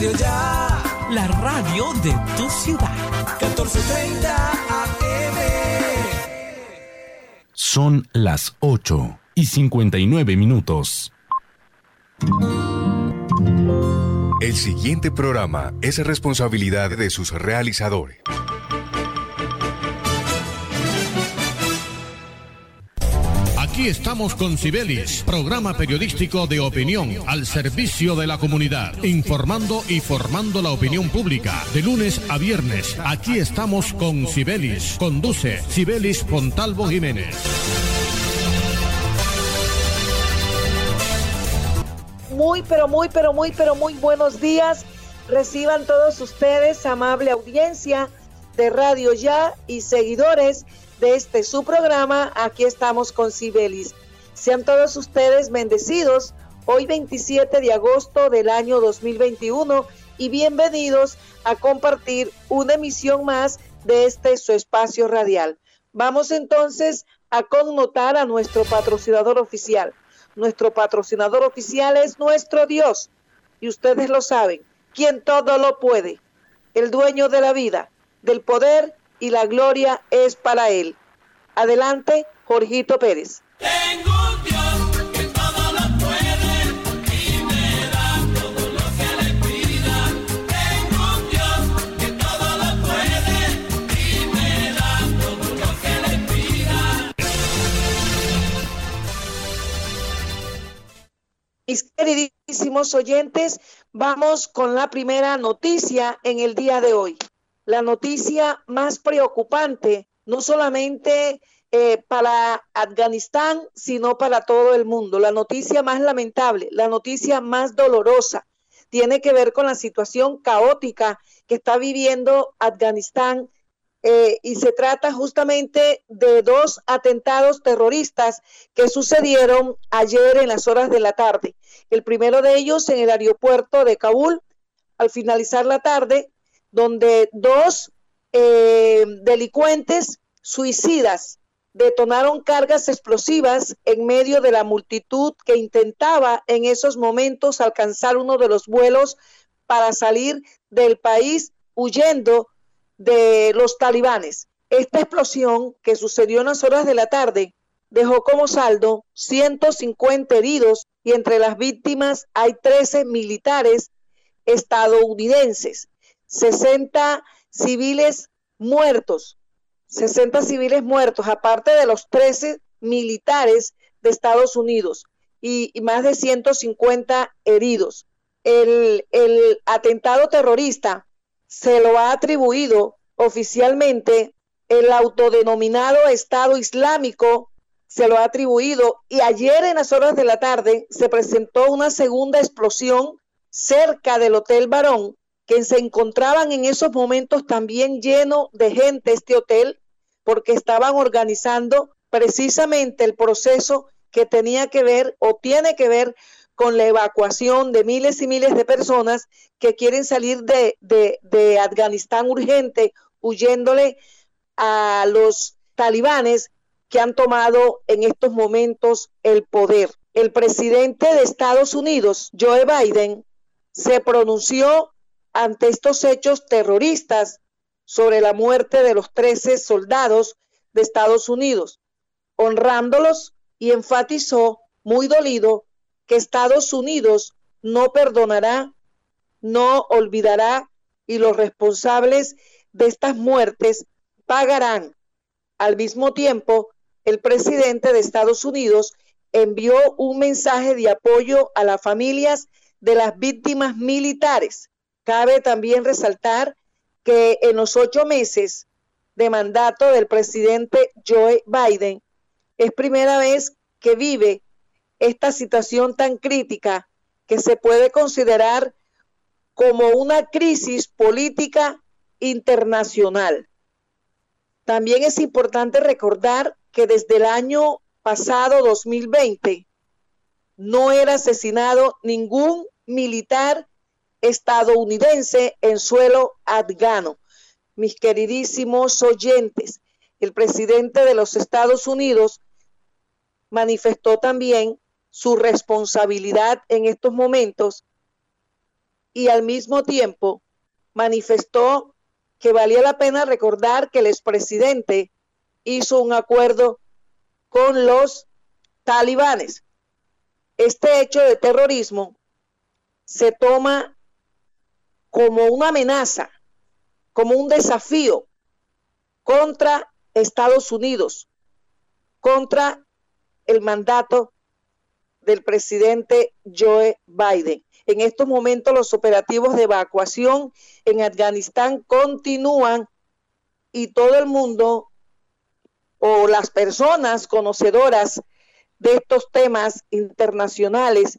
Radio Ya. La radio de tu ciudad. 1430 AM. Son las 8 y 59 minutos. El siguiente programa es responsabilidad de sus realizadores. Aquí estamos con Cibelis, programa periodístico de opinión al servicio de la comunidad, informando y formando la opinión pública. De lunes a viernes, aquí estamos con Cibelis. Conduce Cibelis Fontalvo Jiménez. Muy, pero muy, pero muy, pero muy buenos días. Reciban todos ustedes, amable audiencia de Radio Ya y seguidores de este su programa. Aquí estamos con Cibelis. Sean todos ustedes bendecidos hoy 27 de agosto del año 2021 y bienvenidos a compartir una emisión más de este su espacio radial. Vamos entonces a connotar a nuestro patrocinador oficial. Nuestro patrocinador oficial es nuestro Dios y ustedes lo saben, quien todo lo puede, el dueño de la vida, del poder y la gloria es para Él. Adelante, Jorgito Pérez. Tengo un Dios que todo lo puede y me da todo lo que le pida. Tengo un Dios que todo lo puede y me da todo lo que le pida. Mis queridísimos oyentes, vamos con la primera noticia en el día de hoy. La noticia más preocupante, no solamente eh, para Afganistán, sino para todo el mundo. La noticia más lamentable, la noticia más dolorosa, tiene que ver con la situación caótica que está viviendo Afganistán eh, y se trata justamente de dos atentados terroristas que sucedieron ayer en las horas de la tarde. El primero de ellos en el aeropuerto de Kabul, al finalizar la tarde, donde dos eh, delincuentes suicidas detonaron cargas explosivas en medio de la multitud que intentaba en esos momentos alcanzar uno de los vuelos para salir del país huyendo de los talibanes. Esta explosión que sucedió en las horas de la tarde dejó como saldo 150 heridos y entre las víctimas hay 13 militares estadounidenses, 60 civiles muertos, 60 civiles muertos, aparte de los 13 militares de Estados Unidos y, más de 150 heridos. El, el atentado terrorista se lo ha atribuido oficialmente el autodenominado Estado Islámico, se lo ha atribuido y ayer en las horas de la tarde se presentó una segunda explosión cerca del Hotel Barón, que se encontraban en esos momentos también lleno de gente este hotel, porque estaban organizando precisamente el proceso que tenía que ver o tiene que ver con la evacuación de miles y miles de personas que quieren salir de, de, de Afganistán urgente, huyéndole a los talibanes que han tomado en estos momentos el poder. El presidente de Estados Unidos, Joe Biden, se pronunció ante estos hechos terroristas sobre la muerte de los 13 soldados de Estados Unidos, honrándolos y enfatizó, muy dolido, que Estados Unidos no perdonará, no olvidará y los responsables de estas muertes pagarán. Al mismo tiempo, el presidente de Estados Unidos envió un mensaje de apoyo a las familias de las víctimas militares. Cabe también resaltar que en los ocho meses de mandato del presidente Joe Biden es primera vez que vive esta situación tan crítica que se puede considerar como una crisis política internacional. También es importante recordar que desde el año pasado 2020 no era asesinado ningún militar estadounidense en suelo afgano. Mis queridísimos oyentes, el presidente de los Estados Unidos manifestó también su responsabilidad en estos momentos y al mismo tiempo manifestó que valía la pena recordar que el expresidente hizo un acuerdo con los talibanes. Este hecho de terrorismo se toma como una amenaza, como un desafío contra Estados Unidos, contra el mandato del presidente Joe Biden. En estos momentos los operativos de evacuación en Afganistán continúan y todo el mundo o las personas conocedoras de estos temas internacionales,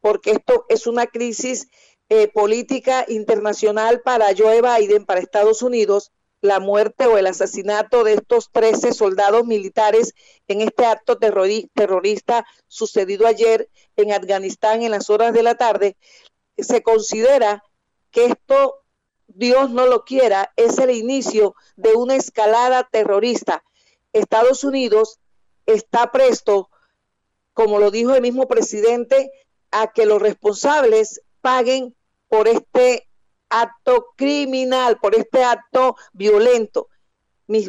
porque esto es una crisis eh, política internacional para Joe Biden, para Estados Unidos, la muerte o el asesinato de estos 13 soldados militares en este acto terrorista sucedido ayer en Afganistán en las horas de la tarde, se considera que esto, Dios no lo quiera, es el inicio de una escalada terrorista. Estados Unidos está presto, como lo dijo el mismo presidente, a que los responsables paguen por este acto criminal, por este acto violento.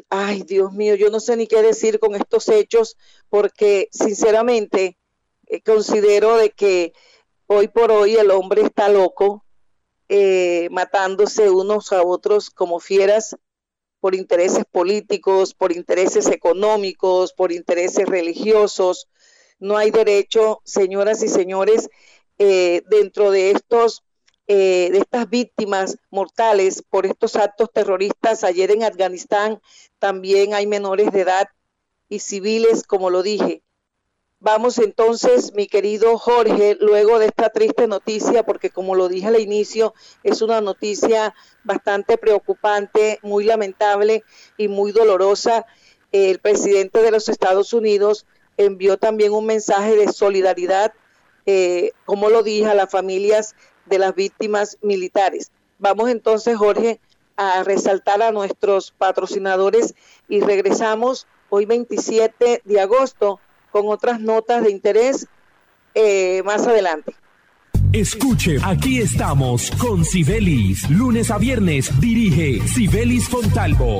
ay, Dios mío, yo no sé ni qué decir con estos hechos porque sinceramente eh, considero de que hoy por hoy el hombre está loco, eh, matándose unos a otros como fieras por intereses políticos, por intereses económicos, por intereses religiosos. No hay derecho, señoras y señores, eh, dentro de estos eh, de estas víctimas mortales por estos actos terroristas. Ayer en Afganistán también hay menores de edad y civiles, como lo dije. Vamos entonces, mi querido Jorge, luego de esta triste noticia, porque como lo dije al inicio, es una noticia bastante preocupante, muy lamentable y muy dolorosa. El presidente de los Estados Unidos envió también un mensaje de solidaridad, eh, como lo dije, a las familias de las víctimas militares. Vamos entonces, Jorge, a resaltar a nuestros patrocinadores y regresamos hoy 27 de agosto con otras notas de interés eh, más adelante. Escuche, aquí estamos con Sibelis. Lunes a viernes dirige Sibelis Fontalvo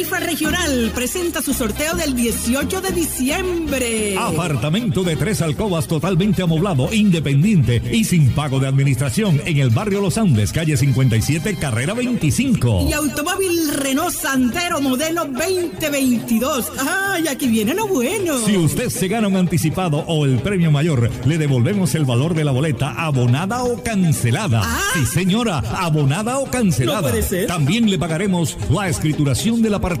Rifa regional presenta su sorteo del 18 de diciembre. Apartamento de tres alcobas totalmente amoblado, independiente y sin pago de administración en el barrio Los Andes, calle 57, carrera 25. Y automóvil Renault Sandero modelo 2022. ¡Ay, aquí viene lo bueno! Si usted se gana un anticipado o el premio mayor, le devolvemos el valor de la boleta abonada o cancelada. Sí, señora, abonada o cancelada. Ah. No. También le pagaremos la escrituración del apartamento,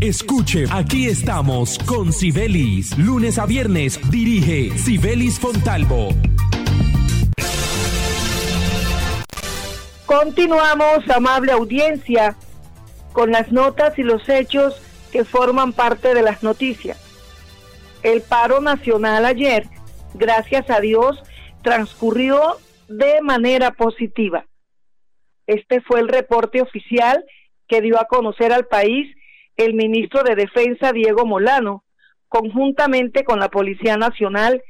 Escuche, aquí estamos con Sibelis. Lunes a viernes dirige Sibelis Fontalvo. Continuamos, amable audiencia, con las notas y los hechos que forman parte de las noticias. El paro nacional ayer, gracias a Dios, transcurrió de manera positiva. Este fue el reporte oficial que dio a conocer al país el ministro de Defensa, Diego Molano, conjuntamente con la Policía Nacional,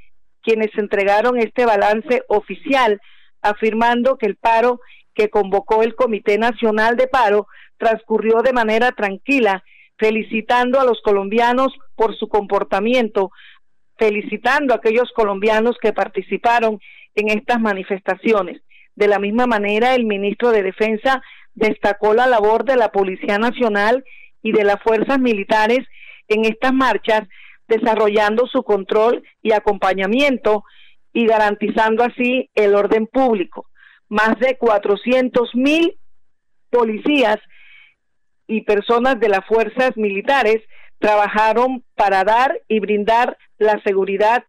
quienes entregaron este balance oficial, afirmando que el paro que convocó el Comité Nacional de Paro transcurrió de manera tranquila, felicitando a los colombianos por su comportamiento, felicitando a aquellos colombianos que participaron en estas manifestaciones. De la misma manera, el ministro de Defensa destacó la labor de la Policía Nacional y de las fuerzas militares en estas marchas, desarrollando su control y acompañamiento y garantizando así el orden público. Más de 400 mil policías y personas de las fuerzas militares trabajaron para dar y brindar la seguridad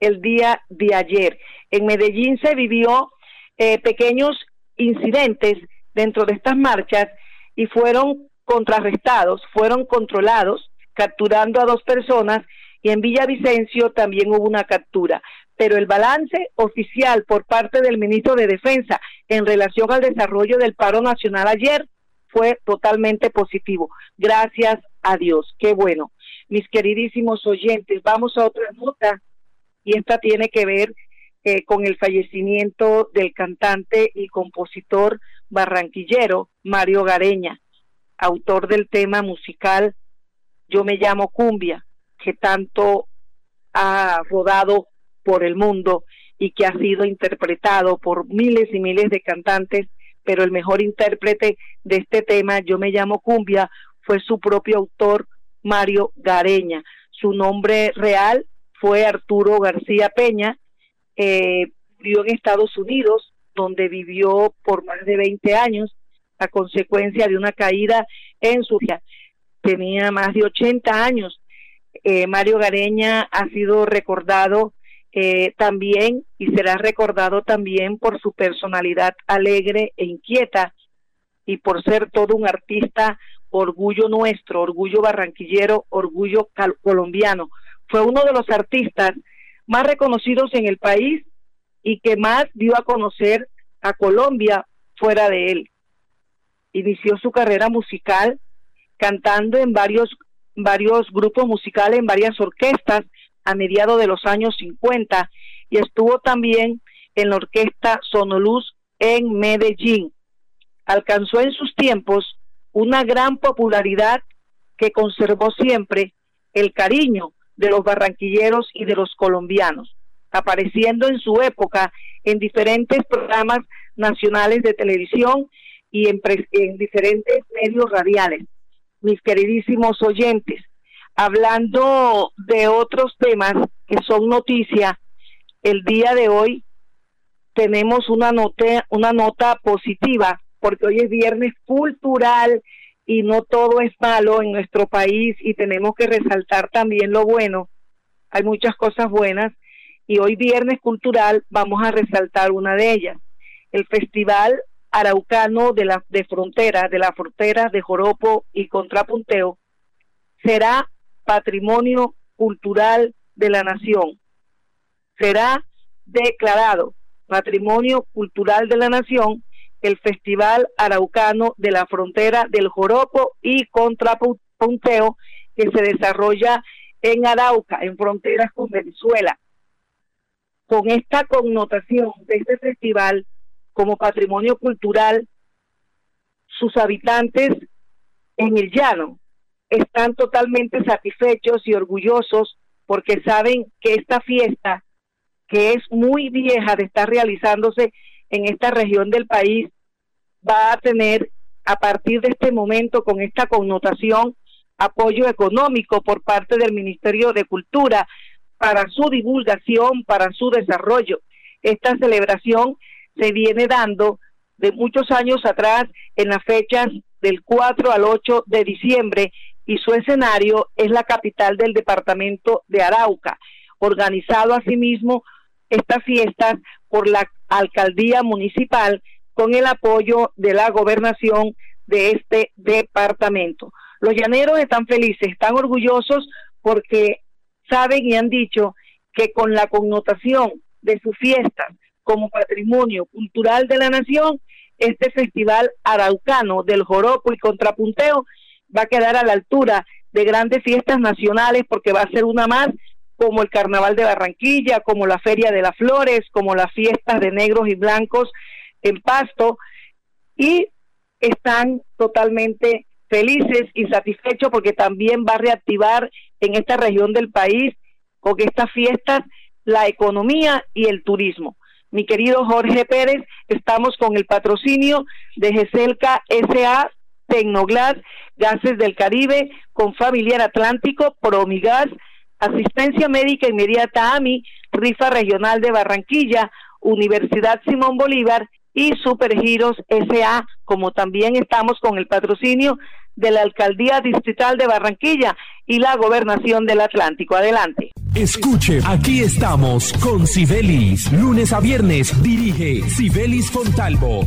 el día de ayer. En Medellín se vivió eh, pequeños incidentes dentro de estas marchas y fueron contrarrestados, fueron controlados, capturando a dos personas y en Villavicencio también hubo una captura. Pero el balance oficial por parte del ministro de Defensa en relación al desarrollo del paro nacional ayer fue totalmente positivo. Gracias a Dios. Qué bueno. Mis queridísimos oyentes, vamos a otra nota y esta tiene que ver eh, con el fallecimiento del cantante y compositor barranquillero Mario Gareña, autor del tema musical Yo me llamo Cumbia, que tanto ha rodado por el mundo y que ha sido interpretado por miles y miles de cantantes, pero el mejor intérprete de este tema, Yo me llamo Cumbia, fue su propio autor, Mario Gareña. Su nombre real fue Arturo García Peña, eh, vivió en Estados Unidos, donde vivió por más de 20 años a consecuencia de una caída en su tenía más de 80 años. Eh, Mario Gareña ha sido recordado eh, también y será recordado también por su personalidad alegre e inquieta y por ser todo un artista orgullo nuestro, orgullo barranquillero, orgullo colombiano. Fue uno de los artistas más reconocidos en el país y que más dio a conocer a Colombia fuera de él. Inició su carrera musical cantando en varios varios grupos musicales, en varias orquestas a mediados de los años 50 y estuvo también en la orquesta Sonoluz en Medellín. Alcanzó en sus tiempos una gran popularidad que conservó siempre el cariño de los barranquilleros y de los colombianos, apareciendo en su época en diferentes programas nacionales de televisión y en, en diferentes medios radiales. Mis queridísimos oyentes, hablando de otros temas que son noticia, el día de hoy tenemos una nota, una nota positiva, porque hoy es viernes cultural y no todo es malo en nuestro país y tenemos que resaltar también lo bueno. Hay muchas cosas buenas y hoy viernes cultural vamos a resaltar una de ellas. El Festival Araucano de la de Frontera, de la Frontera de Joropo y Contrapunteo será patrimonio cultural de la nación. Será declarado patrimonio cultural de la nación el Festival Araucano de la Frontera del Joropo y Contrapunteo que se desarrolla en Arauca, en fronteras con Venezuela. Con esta connotación de este festival como patrimonio cultural, sus habitantes en el llano están totalmente satisfechos y orgullosos porque saben que esta fiesta, que es muy vieja de estar realizándose en esta región del país, va a tener a partir de este momento con esta connotación apoyo económico por parte del Ministerio de Cultura para su divulgación, para su desarrollo. Esta celebración se viene dando de muchos años atrás en las fechas del 4 al 8 de diciembre y su escenario es la capital del departamento de Arauca, organizado asimismo estas fiestas por la alcaldía municipal con el apoyo de la gobernación de este departamento. Los llaneros están felices, están orgullosos porque saben y han dicho que con la connotación de sus fiestas como patrimonio cultural de la nación, este festival araucano del joropo y contrapunteo va a quedar a la altura de grandes fiestas nacionales porque va a ser una más como el Carnaval de Barranquilla, como la Feria de las Flores, como las fiestas de negros y blancos en Pasto y están totalmente felices y satisfechos porque también va a reactivar en esta región del país con estas fiestas la economía y el turismo. Mi querido Jorge Pérez, estamos con el patrocinio de GESELCA SA, Tecnoglas, Gases del Caribe, con Familiar Atlántico, Promigas, Asistencia Médica Inmediata AMI, Rifa Regional de Barranquilla, Universidad Simón Bolívar y Supergiros SA, como también estamos con el patrocinio de la Alcaldía Distrital de Barranquilla y la Gobernación del Atlántico. Adelante. Escuche, aquí estamos con Sibelis. Lunes a viernes dirige Sibelis Fontalvo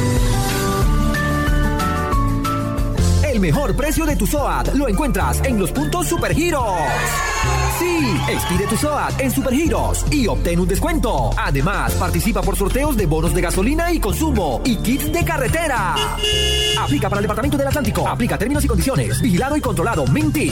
El mejor precio de tu SOAT lo encuentras en los puntos Supergiros. Sí, expide tu SOAT en Supergiros y obtén un descuento. Además, participa por sorteos de bonos de gasolina y consumo y kits de carretera. Aplica para el Departamento del Atlántico. Aplica términos y condiciones. Vigilado y controlado. Minty.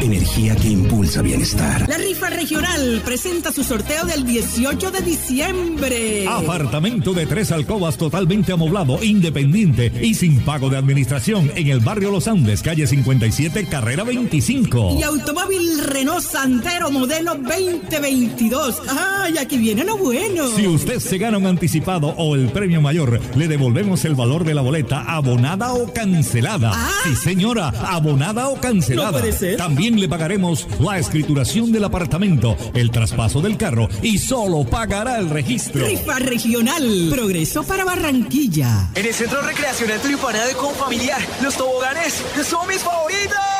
Energía que impulsa bienestar. La rifa regional presenta su sorteo del 18 de diciembre. Apartamento de tres alcobas totalmente amoblado, independiente y sin pago de administración en el barrio Los Andes, calle 57, carrera 25. Y automóvil Renault Sandero modelo 2022. ¡Ay, aquí viene lo bueno! Si usted se gana un anticipado o el premio mayor, le devolvemos el valor de la boleta abonada o cancelada. Sí, señora, abonada o cancelada. No puede ser. También le pagaremos la escrituración del apartamento, el traspaso del carro y solo pagará el registro. Rifa regional. Progreso para Barranquilla. En el Centro Recreacional Tulipana de Confamiliar, los toboganes son mis favoritos.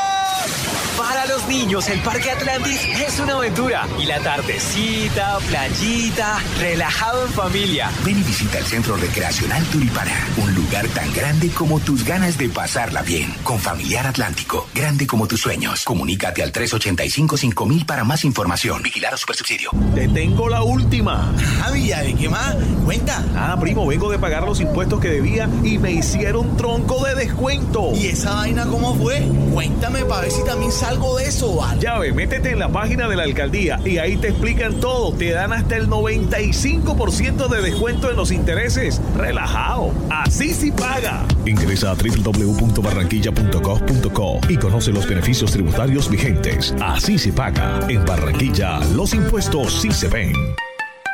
Para los niños, el Parque Atlantis es una aventura. Y la tardecita, playita, relajado en familia. Ven y visita el Centro Recreacional Tulipana, un lugar tan grande como tus ganas de pasarla bien. Con Familiar Atlántico, grande como tus sueños. Comunícate al 385-5000 para más información. Vigilar a Supersubsidio. Te tengo la última. Ah, Villa, ¿de qué más? Cuenta. Ah, primo, vengo de pagar los impuestos que debía y me hicieron tronco de descuento. ¿Y esa vaina cómo fue? Cuéntame para ver si también salgo de eso, ¿vale? Ya ve, métete en la página de la alcaldía y ahí te explican todo. Te dan hasta el 95% de descuento en los intereses. Relajado. Así sí paga. Ingresa a www.barranquilla.gov.co y conoce los beneficios tributarios vigentes. Así se paga. En Barranquilla, los impuestos sí se ven.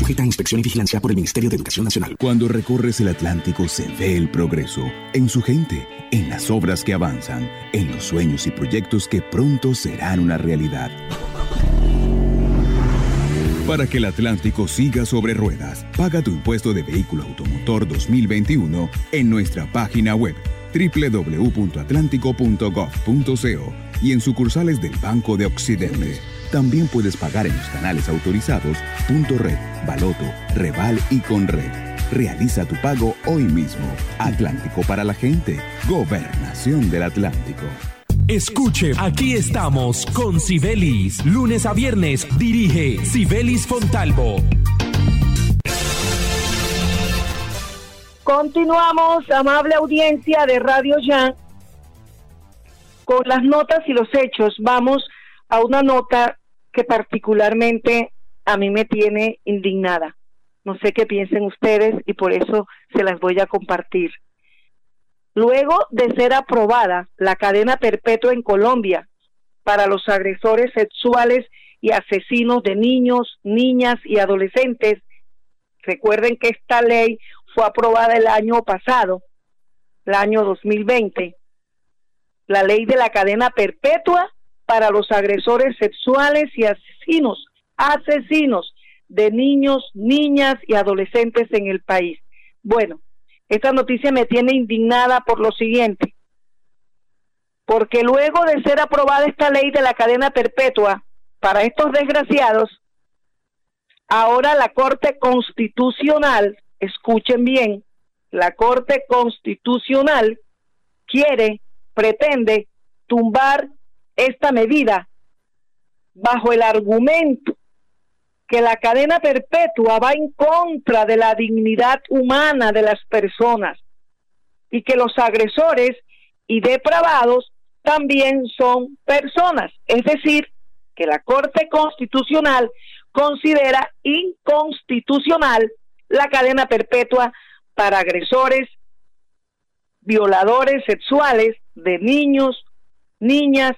Sujeta a inspección y vigilancia por el Ministerio de Educación Nacional. Cuando recorres el Atlántico se ve el progreso en su gente, en las obras que avanzan, en los sueños y proyectos que pronto serán una realidad. Para que el Atlántico siga sobre ruedas, paga tu impuesto de vehículo automotor 2021 en nuestra página web www.atlántico.gov.co y en sucursales del Banco de Occidente. También puedes pagar en los canales autorizados Punto Red, Baloto, Reval y Conred. Realiza tu pago hoy mismo. Atlántico para la gente. Gobernación del Atlántico. Escuche, aquí estamos con Sibelis. Lunes a viernes dirige Sibelis Fontalvo. Continuamos, amable audiencia de Radio Ya, con las notas y los hechos. Vamos a una nota que particularmente a mí me tiene indignada. No sé qué piensen ustedes y por eso se las voy a compartir. Luego de ser aprobada la cadena perpetua en Colombia para los agresores sexuales y asesinos de niños, niñas y adolescentes. Recuerden que esta ley fue aprobada el año pasado, el año 2020. La ley de la cadena perpetua para los agresores sexuales y asesinos, asesinos de niños, niñas y adolescentes en el país. Bueno, esta noticia me tiene indignada por lo siguiente, porque luego de ser aprobada esta ley de la cadena perpetua para estos desgraciados, ahora la Corte Constitucional, escuchen bien, la Corte Constitucional quiere, pretende tumbar esta medida bajo el argumento que la cadena perpetua va en contra de la dignidad humana de las personas y que los agresores y depravados también son personas. Es decir, que la Corte Constitucional considera inconstitucional la cadena perpetua para agresores, violadores sexuales de niños, niñas,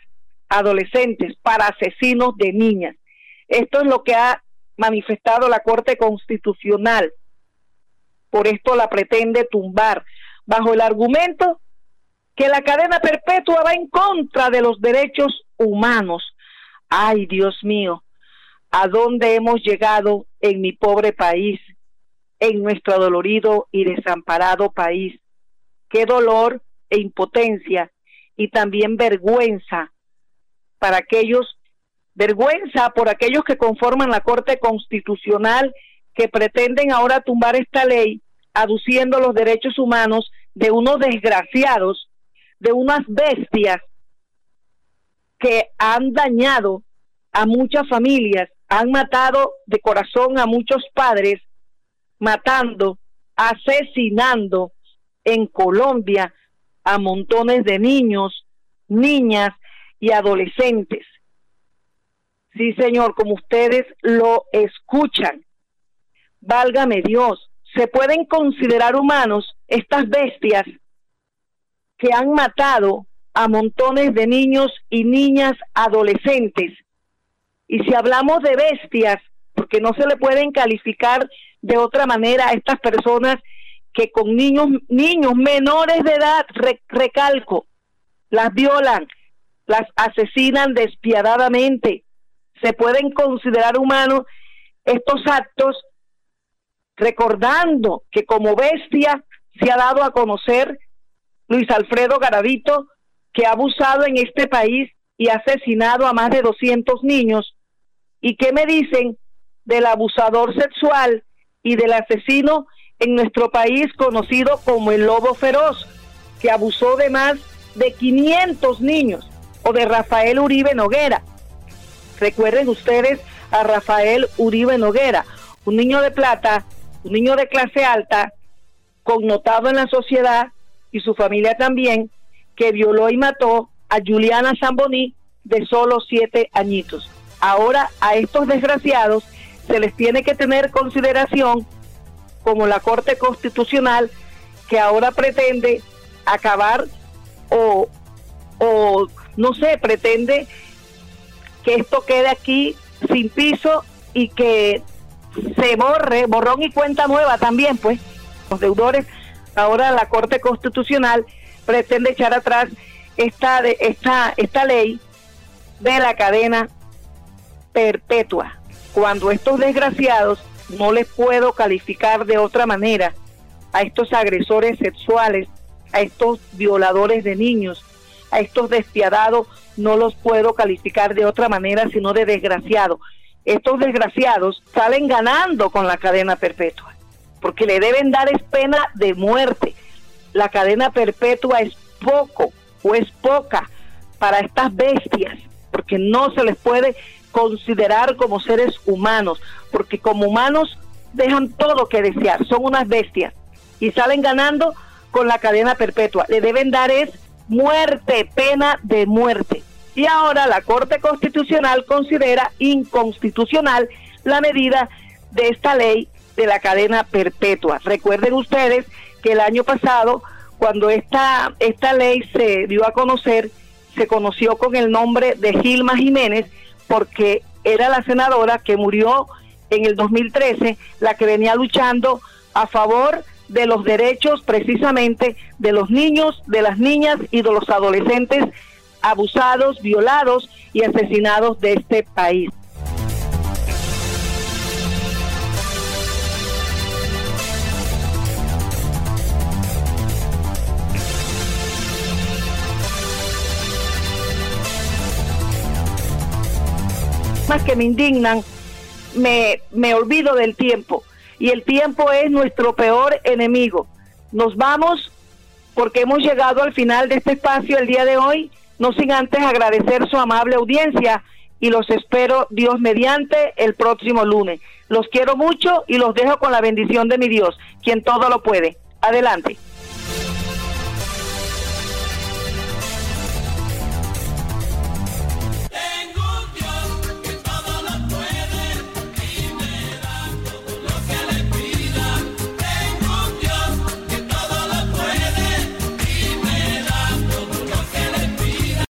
adolescentes, para asesinos de niñas. Esto es lo que ha manifestado la Corte Constitucional. Por esto la pretende tumbar, bajo el argumento que la cadena perpetua va en contra de los derechos humanos. Ay, Dios mío, ¿a dónde hemos llegado en mi pobre país, en nuestro dolorido y desamparado país? Qué dolor e impotencia y también vergüenza para aquellos Vergüenza por aquellos que conforman la Corte Constitucional que pretenden ahora tumbar esta ley aduciendo los derechos humanos de unos desgraciados, de unas bestias que han dañado a muchas familias, han matado de corazón a muchos padres, matando, asesinando en Colombia a montones de niños, niñas y adolescentes. Sí, Señor, como ustedes lo escuchan. Válgame Dios, se pueden considerar humanos estas bestias que han matado a montones de niños y niñas adolescentes. Y si hablamos de bestias, porque no se le pueden calificar de otra manera a estas personas que con niños, niños menores de edad, recalco, las violan, las asesinan despiadadamente, se pueden considerar humanos estos actos, recordando que como bestia se ha dado a conocer Luis Alfredo Garavito, que ha abusado en este país y asesinado a más de 200 niños. ¿Y qué me dicen del abusador sexual y del asesino en nuestro país conocido como el lobo feroz, que abusó de más de 500 niños, o de Rafael Uribe Noguera, Recuerden ustedes a Rafael Uribe Noguera, un niño de plata, un niño de clase alta, connotado en la sociedad y su familia también, que violó y mató a Juliana Zamboní de solo siete añitos. Ahora a estos desgraciados se les tiene que tener consideración como la Corte Constitucional que ahora pretende acabar o, o no sé, pretende que esto quede aquí sin piso y que se borre, borrón y cuenta nueva también, pues, los deudores. Ahora la Corte Constitucional pretende echar atrás esta, esta, esta ley de la cadena perpetua. Cuando estos desgraciados, no les puedo calificar de otra manera, a estos agresores sexuales, a estos violadores de niños, a estos despiadados no los puedo calificar de otra manera sino de desgraciados. Estos desgraciados salen ganando con la cadena perpetua, porque le deben dar es pena de muerte. La cadena perpetua es poco o es poca para estas bestias, porque no se les puede considerar como seres humanos, porque como humanos dejan todo que desear, son unas bestias y salen ganando con la cadena perpetua. Le deben dar es muerte, pena de muerte. Y ahora la Corte Constitucional considera inconstitucional la medida de esta ley de la cadena perpetua. Recuerden ustedes que el año pasado, cuando esta, esta ley se dio a conocer, se conoció con el nombre de Gilma Jiménez porque era la senadora que murió en el 2013, la que venía luchando a favor de los derechos precisamente de los niños, de las niñas y de los adolescentes abusados, violados y asesinados de este país. Que me indignan, me, me olvido del tiempo y el tiempo es nuestro peor enemigo. Nos vamos porque hemos llegado al final de este espacio el día de hoy, no sin antes agradecer su amable audiencia y los espero Dios mediante el próximo lunes. Los quiero mucho y los dejo con la bendición de mi Dios, quien todo lo puede. Adelante.